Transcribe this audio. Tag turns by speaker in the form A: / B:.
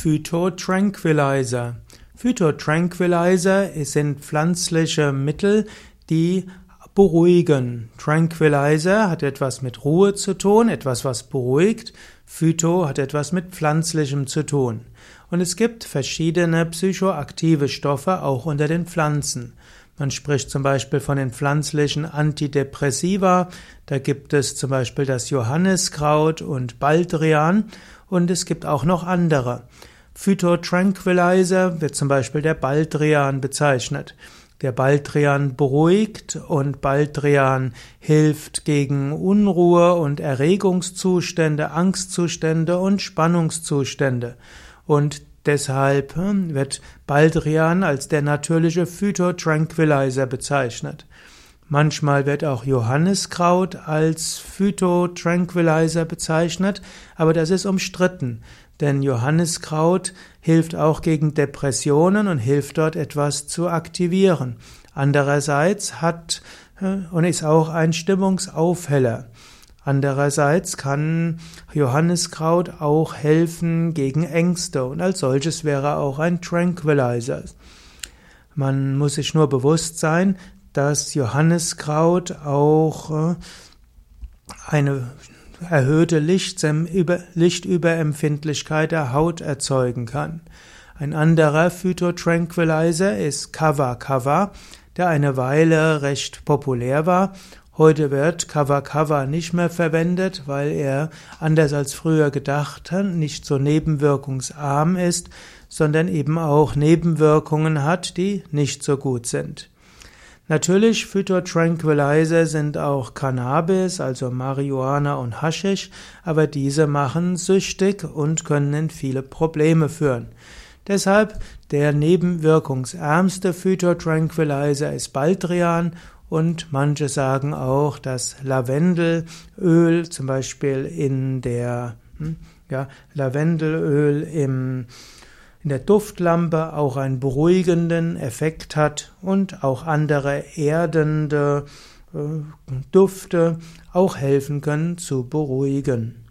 A: Phytotranquilizer. Phytotranquilizer sind pflanzliche Mittel, die beruhigen. Tranquilizer hat etwas mit Ruhe zu tun, etwas, was beruhigt. Phyto hat etwas mit Pflanzlichem zu tun. Und es gibt verschiedene psychoaktive Stoffe auch unter den Pflanzen. Man spricht zum Beispiel von den pflanzlichen Antidepressiva. Da gibt es zum Beispiel das Johanniskraut und Baldrian. Und es gibt auch noch andere. Phytotranquilizer wird zum Beispiel der Baldrian bezeichnet. Der Baldrian beruhigt und Baldrian hilft gegen Unruhe und Erregungszustände, Angstzustände und Spannungszustände. Und deshalb hm, wird Baldrian als der natürliche Phytotranquilizer bezeichnet. Manchmal wird auch Johanniskraut als Phytotranquilizer bezeichnet, aber das ist umstritten, denn Johanniskraut hilft auch gegen Depressionen und hilft dort etwas zu aktivieren. Andererseits hat äh, und ist auch ein Stimmungsaufheller. Andererseits kann Johanniskraut auch helfen gegen Ängste und als solches wäre auch ein Tranquilizer. Man muss sich nur bewusst sein, dass Johanniskraut auch äh, eine erhöhte Lichtüberempfindlichkeit der Haut erzeugen kann. Ein anderer Phytotranquilizer ist Kava Kava, der eine Weile recht populär war. Heute wird Kava nicht mehr verwendet, weil er, anders als früher gedacht, nicht so nebenwirkungsarm ist, sondern eben auch Nebenwirkungen hat, die nicht so gut sind. Natürlich, Phytotranquilizer sind auch Cannabis, also Marihuana und Haschisch, aber diese machen süchtig und können in viele Probleme führen. Deshalb der nebenwirkungsärmste Phytotranquilizer ist Baldrian und manche sagen auch, dass Lavendelöl zum Beispiel in der, hm, ja, Lavendelöl im in der Duftlampe auch einen beruhigenden Effekt hat und auch andere erdende äh, Dufte auch helfen können zu beruhigen.